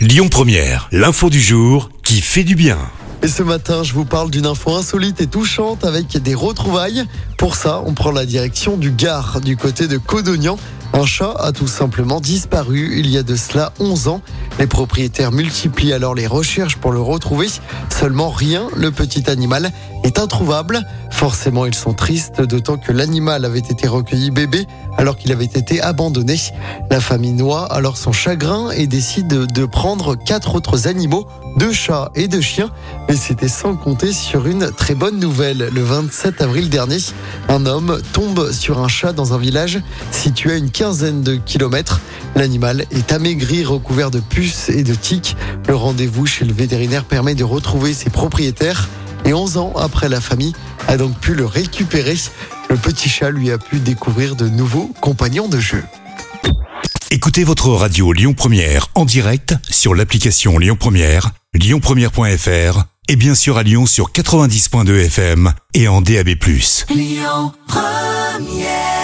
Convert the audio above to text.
Lyon Première, l'info du jour qui fait du bien. Et ce matin, je vous parle d'une info insolite et touchante avec des retrouvailles. Pour ça, on prend la direction du Gard, du côté de Codognan. Un chat a tout simplement disparu il y a de cela 11 ans. Les propriétaires multiplient alors les recherches pour le retrouver. Seulement rien, le petit animal est introuvable. Forcément, ils sont tristes, d'autant que l'animal avait été recueilli bébé alors qu'il avait été abandonné. La famille noie alors son chagrin et décide de prendre quatre autres animaux, deux chats et deux chiens. Mais c'était sans compter sur une très bonne nouvelle. Le 27 avril dernier, un homme tombe sur un chat dans un village situé à une quinzaine de kilomètres. L'animal est amaigri, recouvert de puces et de tiques. Le rendez-vous chez le vétérinaire permet de retrouver ses propriétaires. Et 11 ans après, la famille a donc pu le récupérer. Le petit chat lui a pu découvrir de nouveaux compagnons de jeu. Écoutez votre radio Lyon Première en direct sur l'application Lyon Première, lyonpremière.fr et bien sûr à Lyon sur 90.2 FM et en DAB+. Lyon Première